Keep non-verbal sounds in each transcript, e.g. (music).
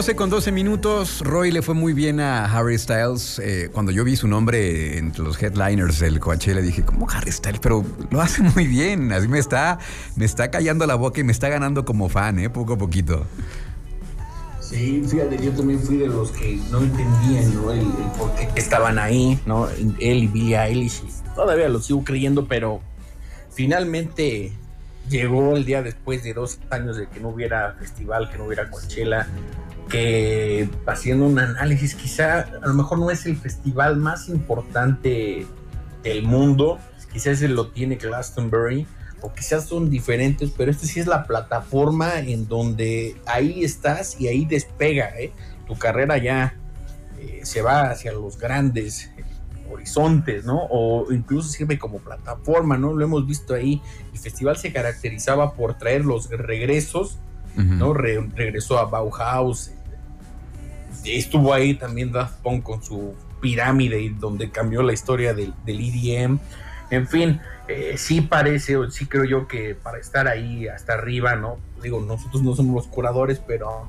12 con 12 minutos. Roy le fue muy bien a Harry Styles. Eh, cuando yo vi su nombre entre los headliners del Coachella, dije, ¿cómo Harry Styles? Pero lo hace (laughs) muy bien. Así me está, me está callando la boca y me está ganando como fan, ¿eh? Poco a poquito. Sí, fíjate, yo también fui de los que no entendían, ¿no? El, por qué estaban ahí, ¿no? Él y Billie Eilish. Todavía lo sigo creyendo, pero finalmente llegó el día después de dos años de que no hubiera festival, que no hubiera Coachella, que haciendo un análisis, quizá a lo mejor no es el festival más importante del mundo, quizás lo tiene Glastonbury, o quizás son diferentes, pero este sí es la plataforma en donde ahí estás y ahí despega, ¿eh? tu carrera ya eh, se va hacia los grandes horizontes, ¿no? O incluso sirve como plataforma, ¿no? Lo hemos visto ahí. El festival se caracterizaba por traer los regresos, ¿no? regresó a Bauhaus, estuvo ahí también Daft Punk con su pirámide donde cambió la historia del, del EDM. En fin, eh, sí parece, o sí creo yo que para estar ahí hasta arriba, ¿no? Digo, nosotros no somos los curadores, pero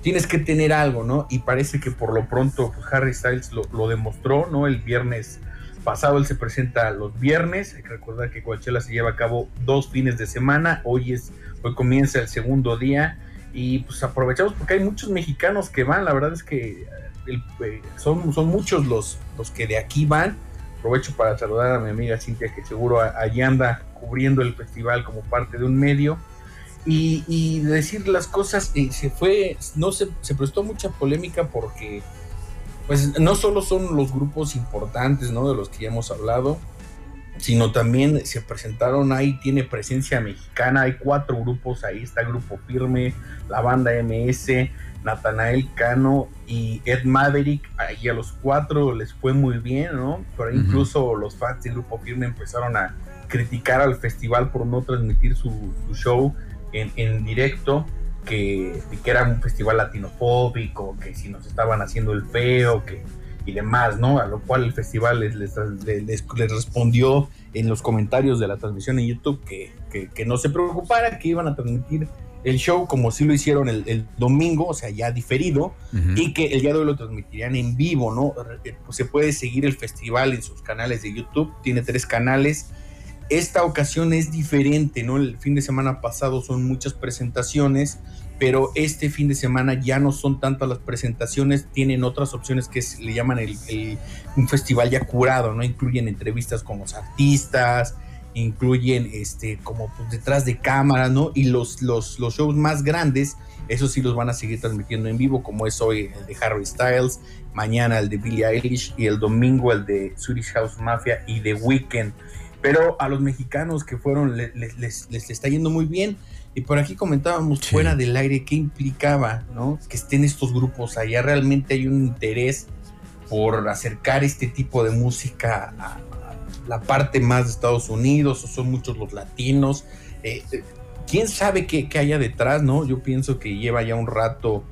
tienes que tener algo, ¿no? Y parece que por lo pronto pues, Harry Styles lo, demostró, ¿no? El viernes pasado él se presenta los viernes, hay que recordar que Coachella se lleva a cabo dos fines de semana, hoy es, hoy comienza el segundo día y pues aprovechamos porque hay muchos mexicanos que van, la verdad es que eh, son, son muchos los, los que de aquí van. Aprovecho para saludar a mi amiga Cintia que seguro allí anda cubriendo el festival como parte de un medio. Y, decir las cosas, eh, se fue, no se, se prestó mucha polémica porque pues no solo son los grupos importantes, ¿no? De los que ya hemos hablado, sino también se presentaron ahí, tiene presencia mexicana, hay cuatro grupos ahí, está Grupo Firme, la banda MS, Natanael Cano y Ed Maverick, ahí a los cuatro les fue muy bien, ¿no? Pero incluso los fans del Grupo Firme empezaron a criticar al festival por no transmitir su, show en, directo, que, que era un festival latinofóbico, que si nos estaban haciendo el feo, que y demás, ¿no? A lo cual el festival les, les, les, respondió en los comentarios de la transmisión en YouTube que, que, no se preocupara, que iban a transmitir el show como si lo hicieron el, domingo, o sea, ya diferido, y que el día de hoy lo transmitirían en vivo, ¿no? Se puede seguir el festival en sus canales de YouTube, tiene tres canales. Esta ocasión es diferente, ¿no? El fin de semana pasado son muchas presentaciones pero este fin de semana ya no son tantas las presentaciones, tienen otras opciones que le llaman el, un festival ya curado, ¿no? Incluyen entrevistas con los artistas, incluyen este como pues, detrás de cámara, ¿no? Y los, los, los shows más grandes, esos sí los van a seguir transmitiendo en vivo, como es hoy el de Harry Styles, mañana el de Billie Eilish y el domingo el de Swedish House Mafia y The Weeknd. Pero a los mexicanos que fueron les, les, les está yendo muy bien y por aquí comentábamos fuera del aire qué implicaba, ¿no? Que estén estos grupos allá. Realmente hay un interés por acercar este tipo de música a, la parte más de Estados Unidos, o son muchos los latinos. Eh, eh, ¿Quién sabe qué, qué haya detrás, no? Yo pienso que lleva ya un rato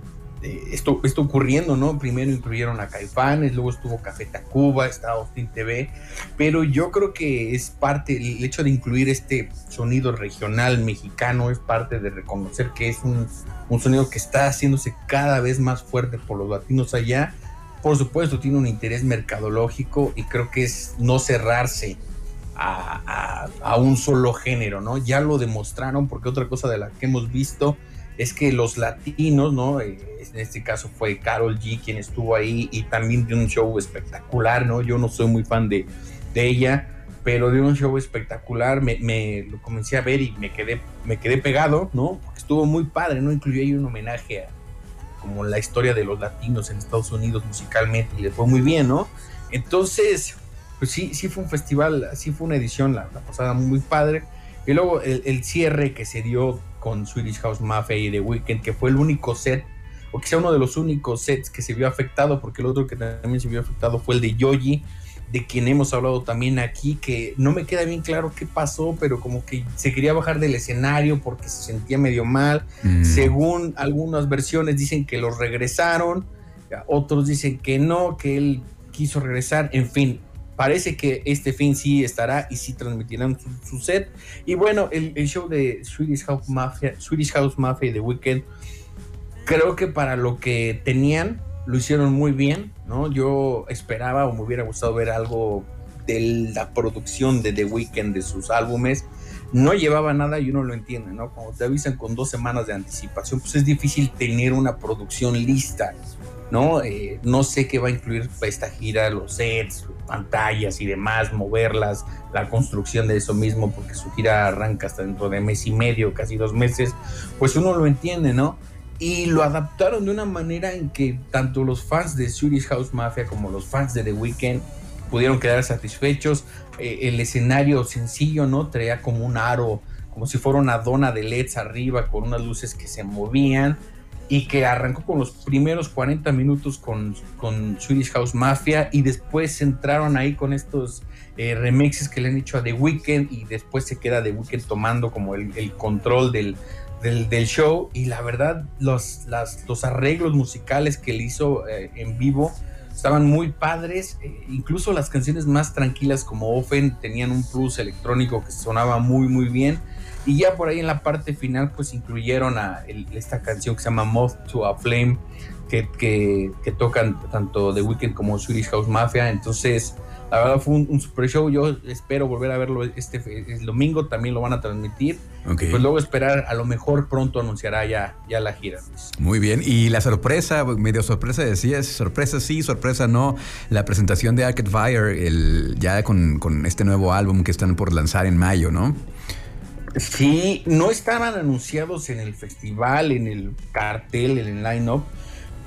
eh, esto, esto ocurriendo, ¿no? Primero incluyeron a Caifanes, luego estuvo Café Tacuba, está Austin TV, pero yo creo que es parte, el hecho de incluir este sonido regional mexicano es parte de reconocer que es un, sonido que está haciéndose cada vez más fuerte por los latinos allá. Por supuesto, tiene un interés mercadológico y creo que es no cerrarse a, a un solo género, ¿no? Ya lo demostraron porque otra cosa de la que hemos visto es que los latinos, ¿no? Eh, en este caso fue Carol G quien estuvo ahí y también de un show espectacular, ¿no? Yo no soy muy fan de, de ella, pero de un show espectacular, me, lo comencé a ver y me quedé, me quedé pegado, ¿no? estuvo muy padre, ¿no? Incluyó ahí un homenaje a como la historia de los latinos en Estados Unidos musicalmente y le fue muy bien, ¿no? Entonces, pues sí, sí fue un festival, sí fue una edición, la, pasada muy padre. Y luego el, el, cierre que se dio con Swedish House Mafia y The Weeknd, que fue el único set, o quizá uno de los únicos sets que se vio afectado, porque el otro que también se vio afectado fue el de Yoji, de quien hemos hablado también aquí, que no me queda bien claro qué pasó, pero como que se quería bajar del escenario porque se sentía medio mal. Mm. Según algunas versiones dicen que los regresaron, otros dicen que no, que él quiso regresar, en fin, parece que este fin sí estará y sí transmitirán su, set. Y bueno, el, show de Swedish House Mafia, Swedish House Mafia y The Weeknd, creo que para lo que tenían lo hicieron muy bien, ¿no? Yo esperaba o me hubiera gustado ver algo de la producción de The Weeknd de sus álbumes. No llevaba nada y uno lo entiende, ¿no? Cuando te avisan con dos semanas de anticipación, pues es difícil tener una producción lista, ¿no? Eh, no sé qué va a incluir esta gira, los sets, pantallas y demás, moverlas, la construcción de eso mismo, porque su gira arranca hasta dentro de mes y medio, casi dos meses, pues uno lo entiende, ¿no? y lo adaptaron de una manera en que tanto los fans de Swedish House Mafia como los fans de The Weeknd pudieron quedar satisfechos. Eh, el escenario sencillo, ¿no? Traía como un aro, como si fuera una dona de LEDs arriba con unas luces que se movían y que arrancó con los primeros 40 minutos con, con Swedish House Mafia y después entraron ahí con estos eh, remixes que le han hecho a The Weeknd y después se queda The Weeknd tomando como el control del, del, show. Y la verdad los, los arreglos musicales que él hizo eh, en vivo estaban muy padres, eh, incluso las canciones más tranquilas como Offen tenían un plus electrónico que sonaba muy muy bien y ya por ahí en la parte final pues incluyeron a esta canción que se llama Moth to a Flame que, que, que tocan tanto The Weeknd como Swedish House Mafia, entonces la verdad fue un, super show. Yo espero volver a verlo este el domingo. También lo van a transmitir. Pues luego esperar, a lo mejor pronto anunciará ya, ya la gira. Muy bien. Y la sorpresa, medio sorpresa decías, sorpresa sí, sorpresa no. La presentación de Arcade Fire, el, ya con, con este nuevo álbum que están por lanzar en mayo, ¿no? Sí, no estaban anunciados en el festival, en el cartel, en el line-up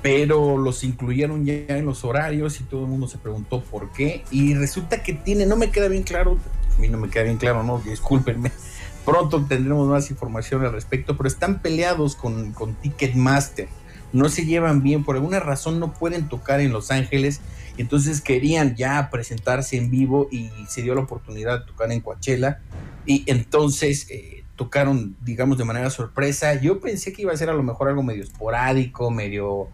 pero los incluyeron ya en los horarios y todo el mundo se preguntó por qué. Y resulta que tiene, no me queda bien claro, a mí no me queda bien claro, no, discúlpenme. (laughs) Pronto tendremos más información al respecto, pero están peleados con, con Ticketmaster. No se llevan bien, por alguna razón no pueden tocar en Los Ángeles. Entonces querían ya presentarse en vivo y se dio la oportunidad de tocar en Coachella. Y entonces eh, tocaron, digamos, de manera sorpresa. Yo pensé que iba a ser a lo mejor algo medio esporádico, medio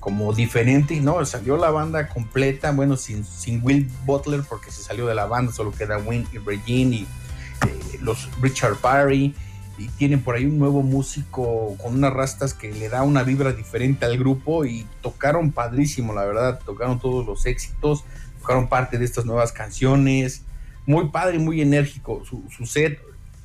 como diferente y no, salió la banda completa, bueno, sin, sin Will Butler porque se salió de la banda, solo queda Win y Regine y eh, los Richard Parry y tienen por ahí un nuevo músico con unas rastas que le da una vibra diferente al grupo y tocaron padrísimo, la verdad, tocaron todos los éxitos, tocaron parte de estas nuevas canciones, muy padre, muy enérgico su, su set,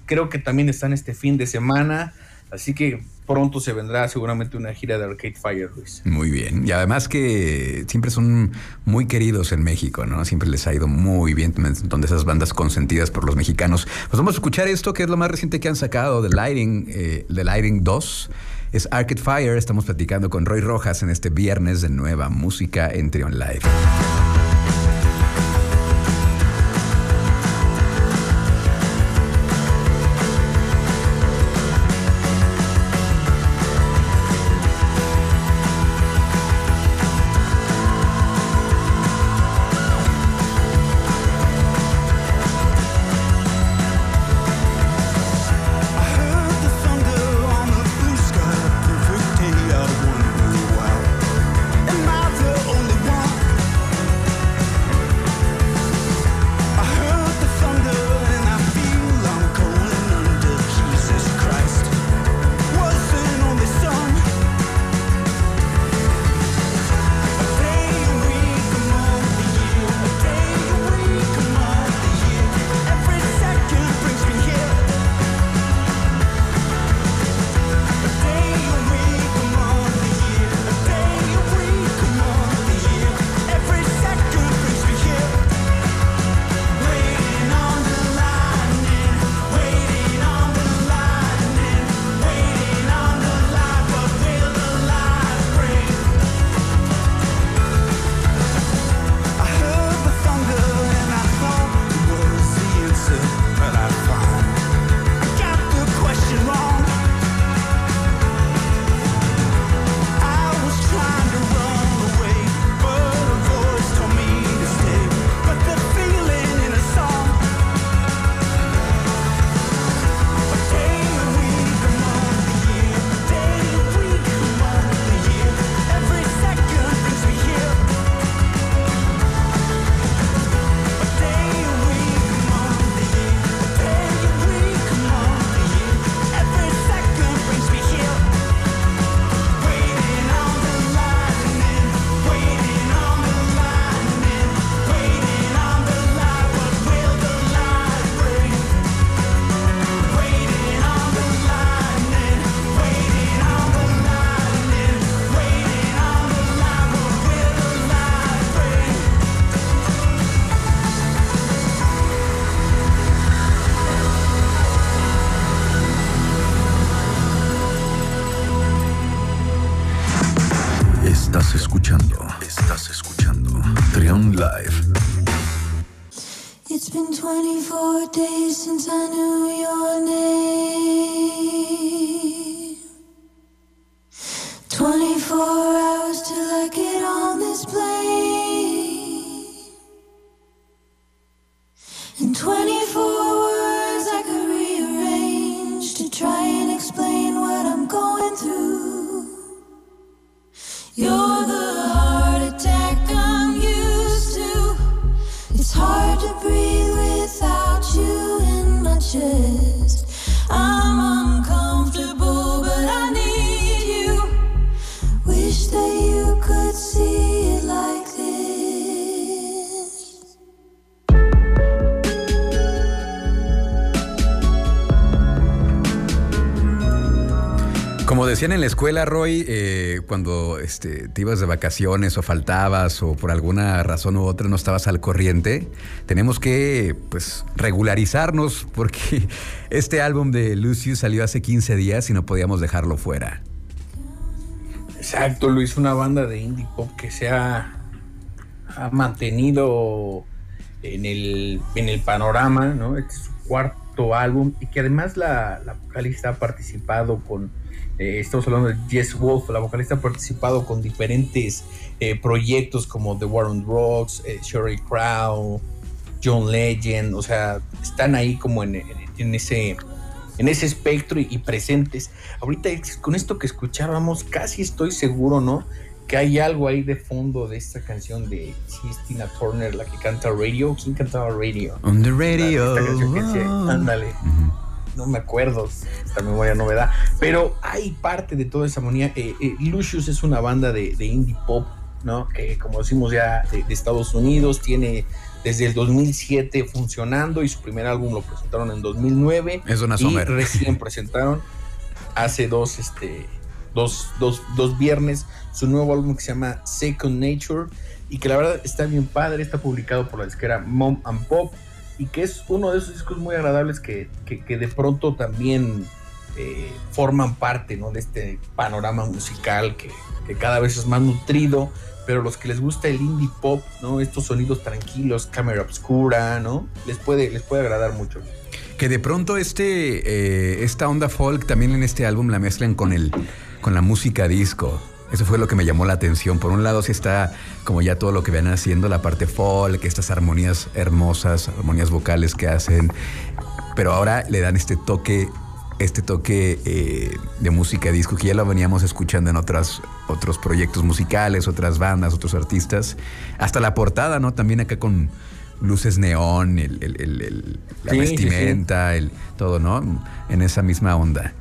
creo que también están este fin de semana, así que pronto se vendrá seguramente una gira de Arcade Fire, Luis. Muy bien. Y además que siempre son muy queridos en México, ¿no? Siempre les ha ido muy bien, donde esas bandas consentidas por los mexicanos. Pues vamos a escuchar esto, que es lo más reciente que han sacado, The Lighting, eh, The Lighting 2. Es Arcade Fire. Estamos platicando con Roy Rojas en este viernes de nueva música en Trion Live. Decían en la escuela, Roy, eh, cuando este, te ibas de vacaciones o faltabas o por alguna razón u otra no estabas al corriente, tenemos que pues regularizarnos porque (laughs) este álbum de Lucius salió hace 15 días y no podíamos dejarlo fuera. Exacto, Luis, una banda de indie pop que se ha, mantenido en el, en el panorama, ¿no? Es su cuarto álbum y que además la, la vocalista ha participado con, eh, estamos hablando de Jess Wolf, la vocalista ha participado con diferentes eh, proyectos como The War on Drugs, eh, Sherry Crow, John Legend, o sea, están ahí como en, en, en ese en ese espectro y, y, presentes. Ahorita con esto que escuchábamos, casi estoy seguro, ¿no? Que hay algo ahí de fondo de esta canción de sí, es Tina Turner, la que canta Radio. ¿Quién cantaba Radio? On the radio. Decía, ándale. No me acuerdo, esta memoria no me da. Pero hay parte de toda esa armonía. Eh, eh, Lucius es una banda de, de, indie pop, ¿no? Que como decimos ya de, de Estados Unidos, tiene desde el 2007 funcionando y su primer álbum lo presentaron en 2009. Es una y recién (laughs) presentaron hace dos, este, dos, dos, dos viernes su nuevo álbum que se llama Second Nature y que la verdad está bien padre, está publicado por la disquera Mom and Pop y que es uno de esos discos muy agradables que, que, de pronto también eh, forman parte ¿no? de este panorama musical que, que cada vez es más nutrido pero los que les gusta el indie pop, ¿no? Estos sonidos tranquilos, cámara obscura, ¿no? Les puede, les puede agradar mucho. Que de pronto este, eh, esta onda folk también en este álbum la mezclan con, el, con la música disco. Eso fue lo que me llamó la atención. Por un lado sí está como ya todo lo que ven haciendo, la parte folk, estas armonías hermosas, armonías vocales que hacen, pero ahora le dan este toque este toque eh, de música disco que ya lo veníamos escuchando en otras, otros proyectos musicales, otras bandas, otros artistas. Hasta la portada, ¿no? También acá con luces neón, el, el, el, la sí, vestimenta, sí, sí. todo, ¿no? En esa misma onda.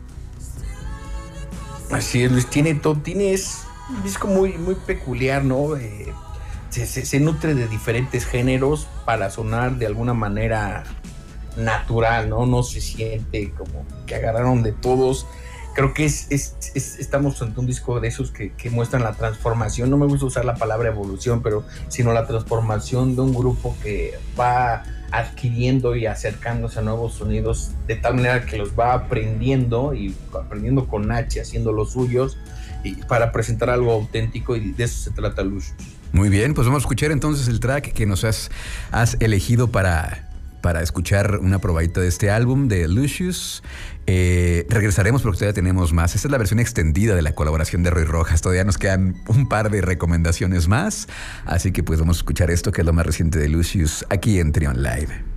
Así es, Luis, tiene todo, tiene es un disco muy, muy peculiar, ¿no? Eh, se, nutre de diferentes géneros para sonar de alguna manera natural, ¿no? No se siente como que agarraron de todos. Creo que es, es, es estamos ante un disco de esos que, que, muestran la transformación. No me gusta usar la palabra evolución, pero sino la transformación de un grupo que va adquiriendo y acercándose a nuevos sonidos de tal manera que los va aprendiendo y aprendiendo con H, haciendo los suyos para presentar algo auténtico y de eso se trata Lucius. Muy bien, pues vamos a escuchar entonces el track que nos has, elegido para para escuchar una probadita de este álbum de Lucius. Eh, regresaremos porque todavía tenemos más. Esta es la versión extendida de la colaboración de Roy Rojas. Todavía nos quedan un par de recomendaciones más. Así que pues vamos a escuchar esto que es lo más reciente de Lucius aquí en Trion Live.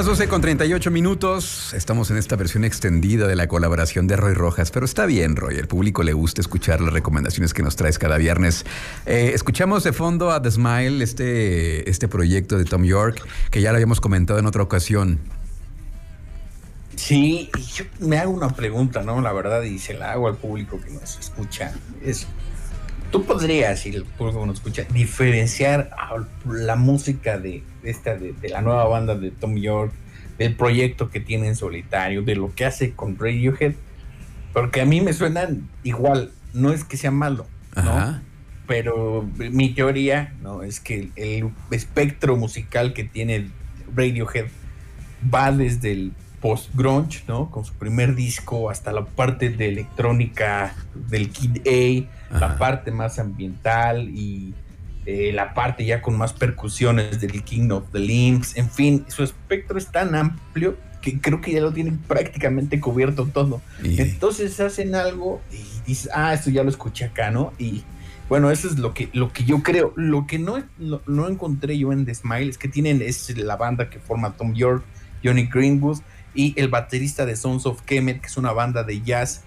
Las 12 con 38 minutos. Estamos en esta versión extendida de la colaboración de Roy Rojas, pero está bien, Roy. El público le gusta escuchar las recomendaciones que nos traes cada viernes. Eh, escuchamos de fondo a The Smile, este, este proyecto de Tom York, que ya lo habíamos comentado en otra ocasión. Sí, yo me hago una pregunta, ¿no? La verdad, y se la hago al público que nos escucha. Es, ¿Tú podrías, y el público nos escucha, diferenciar a la música de, esta, de, de la nueva banda de Tom York, del proyecto que tiene en solitario, de lo que hace con Radiohead? Porque a mí me suenan igual, no es que sea malo, ¿no? Pero mi teoría, ¿no? Es que el espectro musical que tiene Radiohead va desde el post-grunge, ¿no? Con su primer disco hasta la parte de electrónica del Kid A, la parte más ambiental y eh, la parte ya con más percusiones del King of the Limbs, en fin, su espectro es tan amplio que creo que ya lo tienen prácticamente cubierto todo. Entonces hacen algo y dices, ah, esto ya lo escuché acá, ¿no? Y bueno, eso es lo que, lo que yo creo. Lo que no, no, no encontré yo en The Smile es que tienen es la banda que forma Tom York, Johnny Greenwood y el baterista de Sons of Kemet, que es una banda de jazz,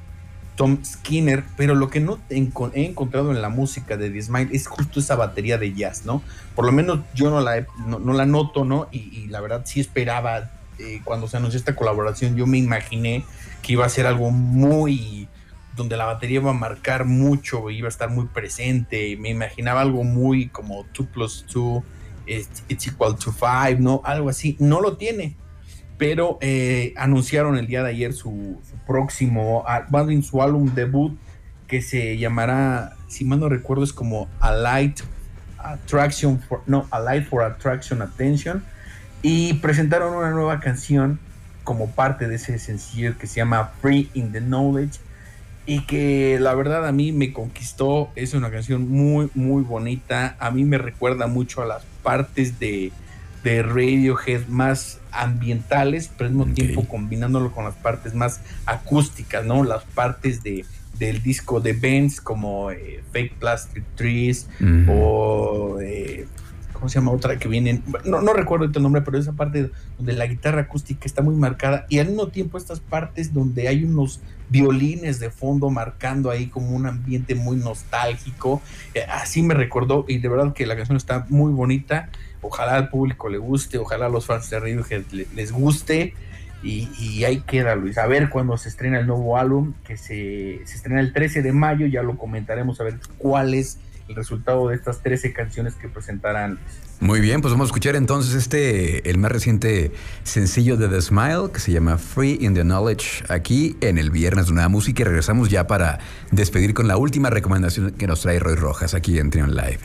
Tom Skinner. Pero lo que no he encontrado en la música de The Smile es justo esa batería de jazz, ¿no? Por lo menos yo no la, he- no, la noto, ¿no? Y, la verdad sí esperaba, eh, cuando se anunció esta colaboración, yo me imaginé que iba a ser algo muy donde la batería iba a marcar mucho, iba a estar muy presente, me imaginaba algo muy como 2 plus 2 it's, it's equal to 5, ¿no? Algo así, no lo tiene, pero eh, anunciaron el día de ayer su, su próximo, ah, más bien su álbum debut, que se llamará, si mal no recuerdo, es como A Light Attraction, no, A Light for Attraction Attention, y presentaron una nueva canción como parte de ese sencillo que se llama Free in the Knowledge y que la verdad a mí me conquistó. Es una canción muy, muy bonita. A mí me recuerda mucho a las partes de, de Radiohead más ambientales, pero al mismo tiempo combinándolo con las partes más acústicas, ¿no? Las partes de, del disco de bands como eh, Fake Plastic Trees o eh, ¿cómo se llama otra que viene? No, no recuerdo el nombre, pero esa parte donde la guitarra acústica está muy marcada y al mismo tiempo estas partes donde hay unos violines de fondo marcando ahí como un ambiente muy nostálgico. Eh, así me recordó y de verdad que la canción está muy bonita. Ojalá al público le guste, ojalá a los fans de Radiohead le- les guste. Y, y ahí queda, Luis. A ver cuándo se estrena el nuevo álbum, que se, se estrena el 13 de mayo. Ya lo comentaremos a ver cuál es el resultado de estas 13 canciones que presentarán. Muy bien, pues vamos a escuchar entonces este, el más reciente sencillo de The Smile, que se llama Free in the Knowledge, aquí en el Viernes de Nueva Música. Y regresamos ya para despedir con la última recomendación que nos trae Roy Rojas aquí en Trion Live.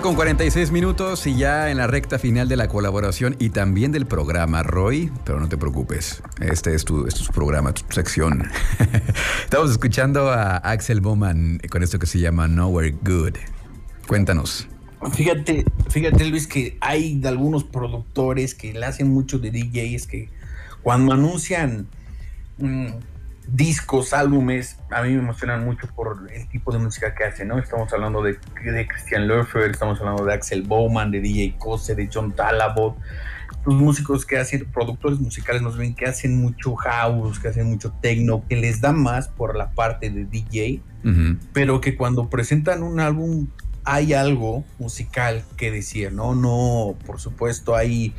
Con 46 minutos y ya en la recta final de la colaboración y también del programa, Roy. Pero no te preocupes, este es tu, este es tu programa, tu sección. (laughs) Estamos escuchando a Axel Bowman con esto que se llama Nowhere Good. Cuéntanos. Fíjate, fíjate Luis que hay de algunos productores que le hacen mucho de DJs que cuando anuncian mm, discos, álbumes, a mí me emocionan mucho por el tipo de música que hacen, ¿no? Estamos hablando de, de Christian Lurfer, estamos hablando de Axel Bowman, de DJ Kose, de John Talabot, los músicos que hacen, productores musicales nos ven que hacen mucho house, que hacen mucho techno, que les da más por la parte de DJ, pero que cuando presentan un álbum hay algo musical que decir, ¿no? No, por supuesto, hay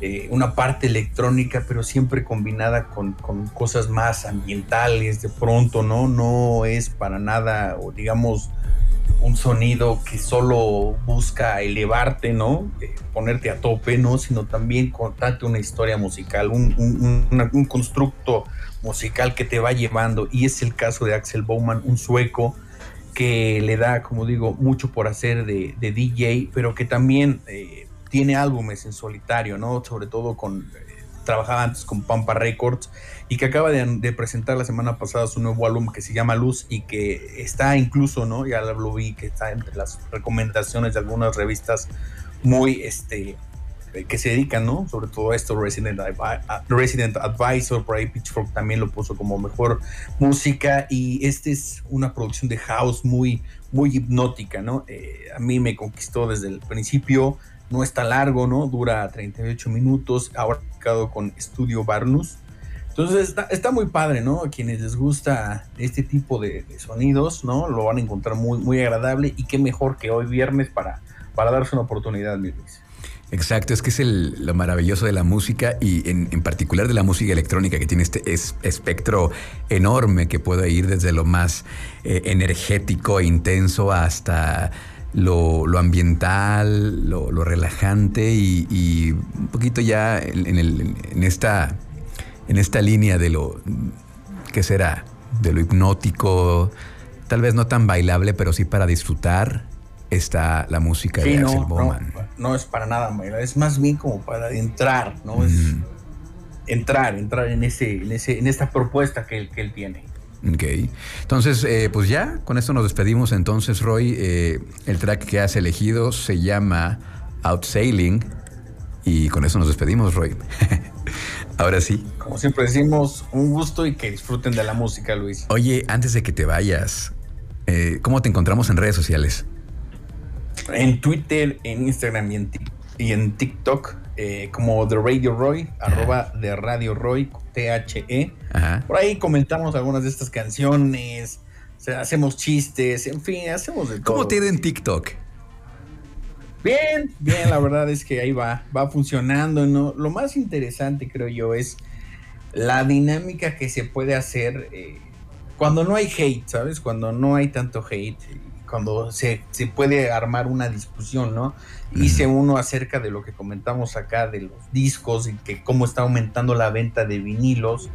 eh, una parte electrónica, pero siempre combinada con, cosas más ambientales, de pronto, ¿no? No es para nada, o digamos, un sonido que solo busca elevarte, ¿no? Eh, ponerte a tope, ¿no? Sino también contarte una historia musical, un, un- constructo musical que te va llevando. Y es el caso de Axel Bowman, un sueco que le da, como digo, mucho por hacer de, de DJ, pero que también eh, tiene álbumes en solitario, ¿no? Sobre todo con... eh, trabajaba antes con Pampa Records y que acaba de, presentar la semana pasada su nuevo álbum que se llama Luz y que está incluso, ¿no? Ya lo vi que está entre las recomendaciones de algunas revistas muy, este, eh, que se dedican, ¿no? Sobre todo a esto, Resident, Advisor, por ahí Pitchfork también lo puso como mejor música y este es una producción de house muy, muy hipnótica, ¿no? Eh, a mí me conquistó desde el principio, no está largo, ¿no? Dura 38 minutos, ahora con Studio Barnus. Entonces está, muy padre, ¿no? A quienes les gusta este tipo de, sonidos, ¿no? Lo van a encontrar muy, muy agradable y qué mejor que hoy viernes para, para darse una oportunidad, mi Luis. Exacto, es que es lo maravilloso de la música y en, en particular de la música electrónica que tiene este es- espectro enorme que puede ir desde lo más eh, energético e intenso hasta lo, lo ambiental, lo, lo relajante y, y un poquito ya en, el- en esta, en esta línea de lo, ¿qué será? De lo hipnótico, tal vez no tan bailable, pero sí para disfrutar está la música Sí, de no, Axel Bowman. no es para nada, Mayra, es más bien como para entrar, ¿no? Es Mm. entrar, entrar en ese, en ese, en esta propuesta que que él tiene. Ok. Entonces, eh, pues ya, con esto nos despedimos. Entonces, Roy, eh, el track que has elegido se llama Outsailing. Y con eso nos despedimos, Roy. (laughs) Ahora sí. Como siempre decimos, un gusto y que disfruten de la música, Luis. Oye, antes de que te vayas, eh, ¿cómo te encontramos en redes sociales? En Twitter, en Instagram y en, Tik- y en TikTok, eh, como The Radio Roy, arroba Radio Roy, T-H-E. Ajá. Por ahí comentamos algunas de estas canciones, o sea, hacemos chistes, en fin, hacemos de todo. ¿Cómo te en TikTok? Bien, bien, la verdad es que ahí va, va funcionando, ¿no? Lo más interesante, creo yo, es la dinámica que se puede hacer eh, cuando no hay hate, ¿sabes? Cuando no hay tanto hate, cuando se, se puede armar una discusión, ¿no? Hice uno acerca de lo que comentamos acá de los discos y que cómo está aumentando la venta de vinilos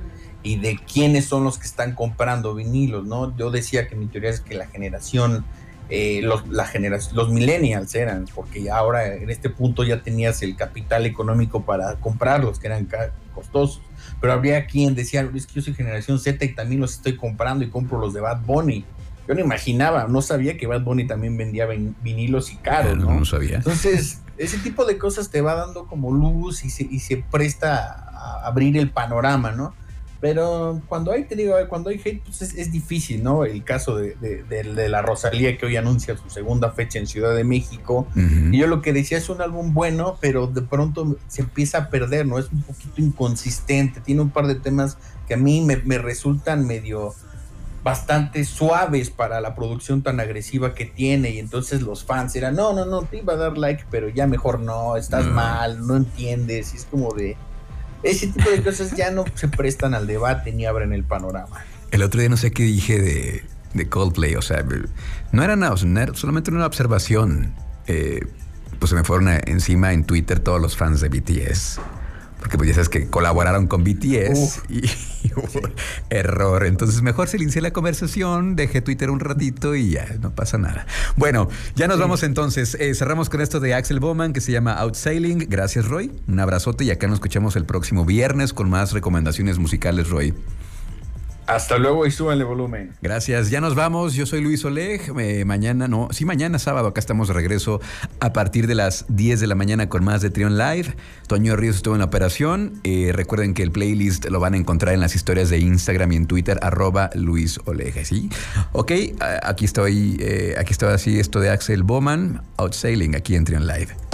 y de quiénes son los que están comprando vinilos, ¿no? Yo decía que mi teoría es que la generación eh, los, la generación, los millennials eran, porque ya ahora en este punto ya tenías el capital económico para comprarlos, que eran costosos. Pero habría quien decía, es que yo soy generación Z y también los estoy comprando y compro los de Bad Bunny. Yo no imaginaba, no sabía que Bad Bunny también vendía vin- vinilos y caros, no, ¿no? no sabía. Entonces, ese tipo de cosas te va dando como luz y se, y se presta a abrir el panorama, ¿no? Pero cuando hay, te digo, cuando hay hate, pues es, es difícil, ¿no? El caso de, de- de- de la Rosalía que hoy anuncia su segunda fecha en Ciudad de México. Y yo lo que decía es un álbum bueno, pero de pronto se empieza a perder, ¿no? Es un poquito inconsistente, tiene un par de temas que a mí me, me resultan medio bastante suaves para la producción tan agresiva que tiene y entonces los fans eran, no, no, no, te iba a dar like, pero ya mejor no, estás Mm. mal, no entiendes, y es como de... Ese tipo de cosas ya no se prestan al debate ni abren el panorama. El otro día no sé qué dije de, de Coldplay, o sea, no era nada, solamente una observación. Eh, pues se me fueron encima en Twitter todos los fans de BTS. Porque pues ya sabes que colaboraron con BTS y, y hubo error. Entonces mejor silencié la conversación, dejé Twitter un ratito y ya, no pasa nada. Bueno, ya nos vamos entonces. Eh, cerramos con esto de Axel Bowman que se llama Outsailing. Gracias Roy, un abrazote y acá nos escuchamos el próximo viernes con más recomendaciones musicales Roy. Hasta luego y súbanle volumen. Gracias, ya nos vamos. Yo soy Luis Oleg. Eh, mañana, no, sí, mañana sábado, acá estamos de regreso a partir de las 10 de la mañana con más de Trion Live. Toño Ríos estuvo en la operación. Eh, recuerden que el playlist lo van a encontrar en las historias de Instagram y en Twitter, arroba Luis Oleg, ¿sí? Ok, aquí estoy, eh, aquí estoy así, esto de Axel Bowman, Outsailing, aquí en Trion Live.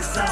this side.